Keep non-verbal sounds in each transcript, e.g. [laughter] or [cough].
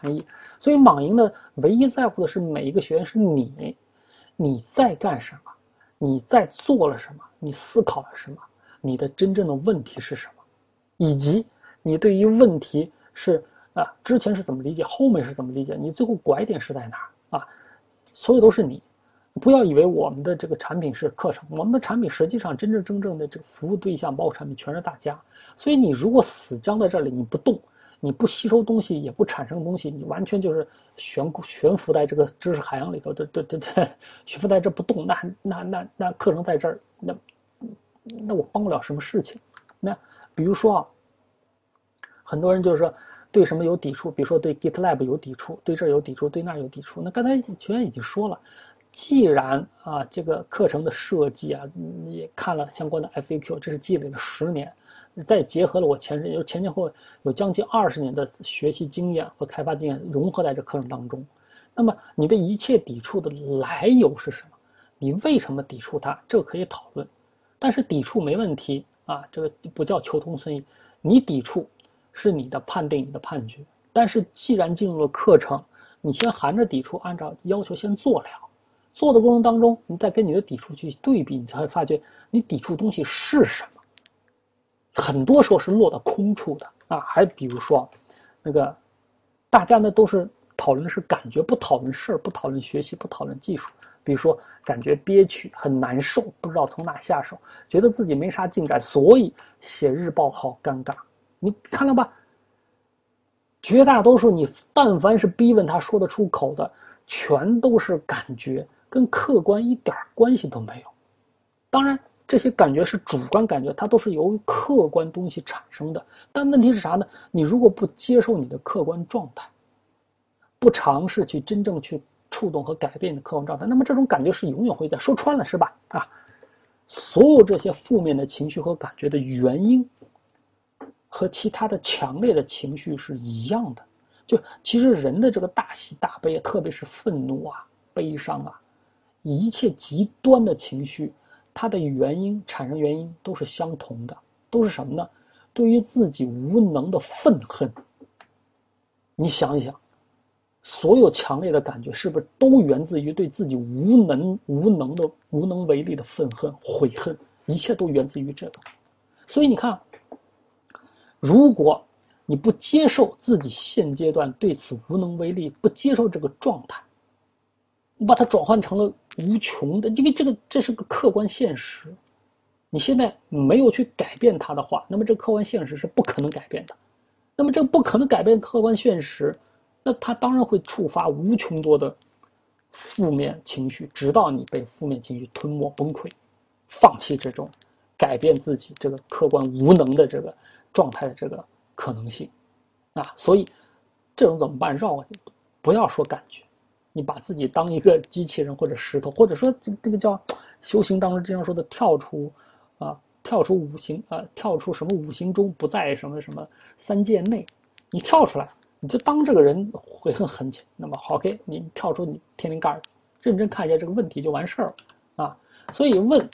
含义。所以莽营呢，唯一在乎的是每一个学员是你，你在干什么，你在做了什么，你思考了什么，你的真正的问题是什么，以及你对于问题是啊之前是怎么理解，后面是怎么理解，你最后拐点是在哪儿啊？所有都是你。不要以为我们的这个产品是课程，我们的产品实际上真正真正正的这个服务对象，包括产品全是大家。所以你如果死僵在这里，你不动，你不吸收东西，也不产生东西，你完全就是悬悬浮在这个知识海洋里头，对对对对，悬浮在这不动，那那那那课程在这儿，那那我帮不了什么事情。那比如说啊，很多人就是说对什么有抵触，比如说对 GitLab 有抵触，对这儿有抵触，对那儿有抵触。那刚才学员已经说了。既然啊，这个课程的设计啊，你看了相关的 FAQ，这是积累了十年，再结合了我前身，就前前后有将近二十年的学习经验和开发经验融合在这课程当中，那么你的一切抵触的来由是什么？你为什么抵触它？这个可以讨论，但是抵触没问题啊，这个不叫求同存异。你抵触是你的判定，你的判决，但是既然进入了课程，你先含着抵触，按照要求先做了。做的过程当中，你再跟你的抵触去对比，你才会发觉你抵触东西是什么。很多时候是落到空处的啊。还比如说，那个大家呢都是讨论是感觉，不讨论事儿，不讨论学习，不讨论技术。比如说感觉憋屈，很难受，不知道从哪下手，觉得自己没啥进展，所以写日报好尴尬。你看了吧？绝大多数你但凡是逼问他说得出口的，全都是感觉。跟客观一点关系都没有，当然这些感觉是主观感觉，它都是由于客观东西产生的。但问题是啥呢？你如果不接受你的客观状态，不尝试去真正去触动和改变你的客观状态，那么这种感觉是永远会在。说穿了是吧？啊，所有这些负面的情绪和感觉的原因，和其他的强烈的情绪是一样的。就其实人的这个大喜大悲，特别是愤怒啊、悲伤啊。一切极端的情绪，它的原因产生原因都是相同的，都是什么呢？对于自己无能的愤恨。你想一想，所有强烈的感觉是不是都源自于对自己无能、无能的无能为力的愤恨、悔恨？一切都源自于这个。所以你看，如果你不接受自己现阶段对此无能为力，不接受这个状态。你把它转换成了无穷的，因为这个这是个客观现实，你现在没有去改变它的话，那么这客观现实是不可能改变的。那么这不可能改变客观现实，那它当然会触发无穷多的负面情绪，直到你被负面情绪吞没崩溃，放弃这种改变自己这个客观无能的这个状态的这个可能性啊。所以这种怎么办？绕过去，不要说感觉。你把自己当一个机器人或者石头，或者说这这个叫修行当中经常说的跳出，啊，跳出五行啊，跳出什么五行中不在什么什么三界内，你跳出来，你就当这个人悔恨很浅。那么好，OK，你跳出你天灵盖，认真看一下这个问题就完事儿了啊。所以问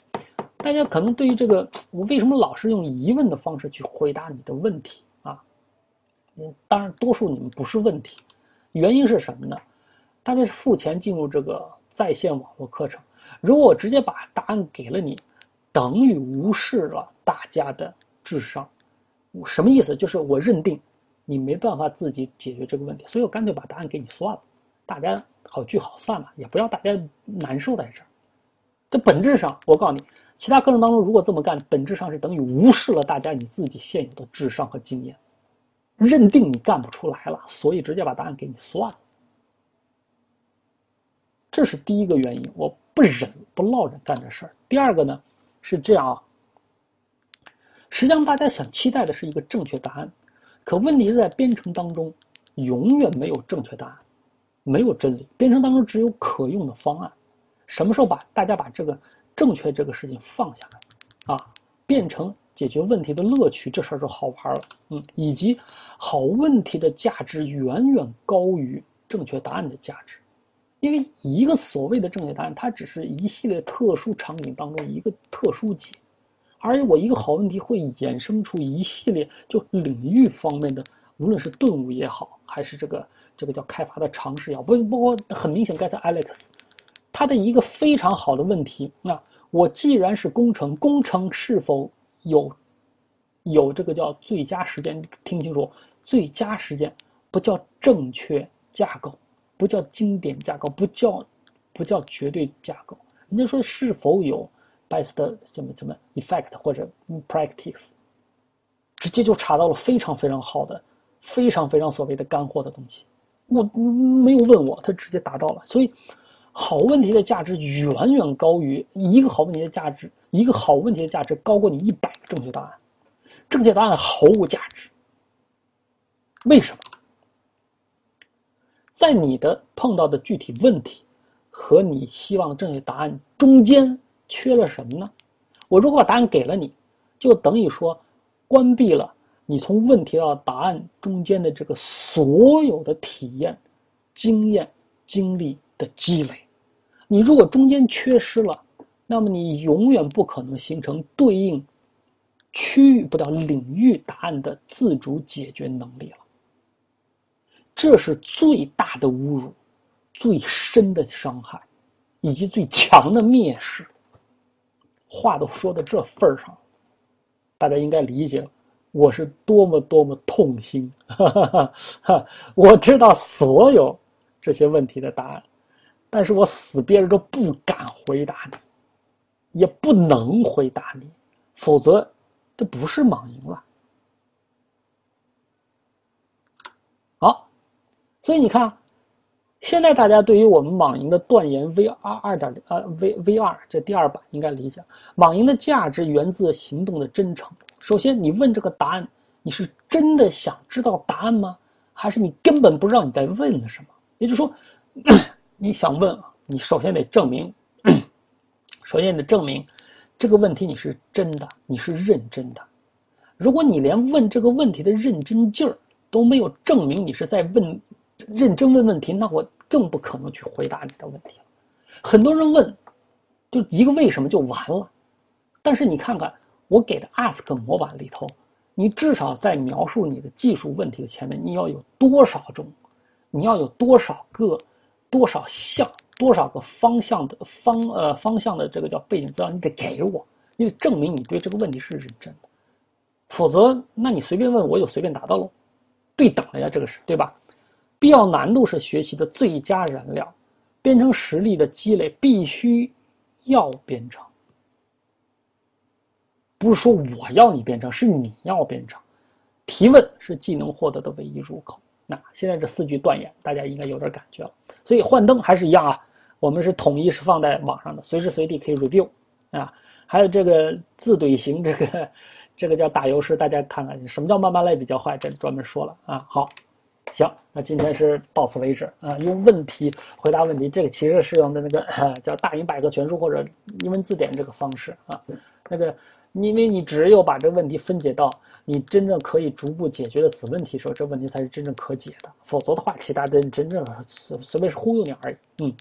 大家可能对于这个我为什么老是用疑问的方式去回答你的问题啊？嗯，当然多数你们不是问题，原因是什么呢？大家是付钱进入这个在线网络课程，如果我直接把答案给了你，等于无视了大家的智商。什么意思？就是我认定你没办法自己解决这个问题，所以我干脆把答案给你算了，大家好聚好散嘛，也不要大家难受在这儿。这本质上，我告诉你，其他课程当中如果这么干，本质上是等于无视了大家你自己现有的智商和经验，认定你干不出来了，所以直接把答案给你算了。这是第一个原因，我不忍不落忍干这事儿。第二个呢，是这样啊。实际上，大家想期待的是一个正确答案，可问题是在编程当中，永远没有正确答案，没有真理。编程当中只有可用的方案。什么时候把大家把这个正确这个事情放下来，啊，变成解决问题的乐趣，这事儿就好玩了。嗯，以及好问题的价值远远高于正确答案的价值。因为一个所谓的正确答案，它只是一系列特殊场景当中一个特殊解，而我一个好问题会衍生出一系列就领域方面的，无论是顿悟也好，还是这个这个叫开发的尝试也好，不不过很明显，，get Alex，他的一个非常好的问题，那我既然是工程，工程是否有有这个叫最佳时间？听清楚，最佳时间不叫正确架构，不叫经典架构，不叫不叫绝对架构。人家说是否有 best 什么什么 effect 或者 practice，直接就查到了非常非常好的。非常非常所谓的干货的东西，我没有问我，他直接达到了。所以，好问题的价值远远高于一个好问题的价值，一个好问题的价值高过你一百个正确答案。正确答案毫无价值。为什么？在你的碰到的具体问题和你希望正确答案中间缺了什么呢？我如果把答案给了你，就等于说关闭了。你从问题到答案中间的这个所有的体验、经验、经历的积累，你如果中间缺失了，那么你永远不可能形成对应区域不到领域答案的自主解决能力了。这是最大的侮辱、最深的伤害，以及最强的蔑视。话都说到这份儿上，大家应该理解。我是多么多么痛心，哈哈哈！我知道所有这些问题的答案，但是我死憋着都不敢回答你，也不能回答你，否则这不是莽赢了。好，所以你看，现在大家对于我们网银的断言 V 二二点呃 V V 二这第二版应该理解，网银的价值源自行动的真诚。首先，你问这个答案，你是真的想知道答案吗？还是你根本不知道你在问什么？也就是说，[coughs] 你想问，你首先得证明，首先你得证明这个问题你是真的，你是认真的。如果你连问这个问题的认真劲儿都没有证明你是在问认真问问题，那我更不可能去回答你的问题了。很多人问，就一个为什么就完了，但是你看看。我给的 ask 模板里头，你至少在描述你的技术问题的前面，你要有多少种，你要有多少个，多少项，多少个方向的方呃方向的这个叫背景资料，你得给我，你得证明你对这个问题是认真的，否则那你随便问我就随便答到喽，对等了呀，这个是对吧？必要难度是学习的最佳燃料，编程实力的积累必须要编程。不是说我要你编程，是你要编程。提问是技能获得的唯一入口。那现在这四句断言，大家应该有点感觉了。所以幻灯还是一样啊，我们是统一是放在网上的，随时随地可以 review 啊。还有这个自怼型，这个这个叫打油诗，大家看看什么叫慢慢来比较坏，这专门说了啊。好，行，那今天是到此为止啊。用问题回答问题，这个其实是用的那个 [laughs] 叫大英百科全书或者英文字典这个方式啊，那个。因为你只有把这个问题分解到你真正可以逐步解决的子问题时候，这问题才是真正可解的。否则的话，其他的真正随随便是忽悠你而已。嗯。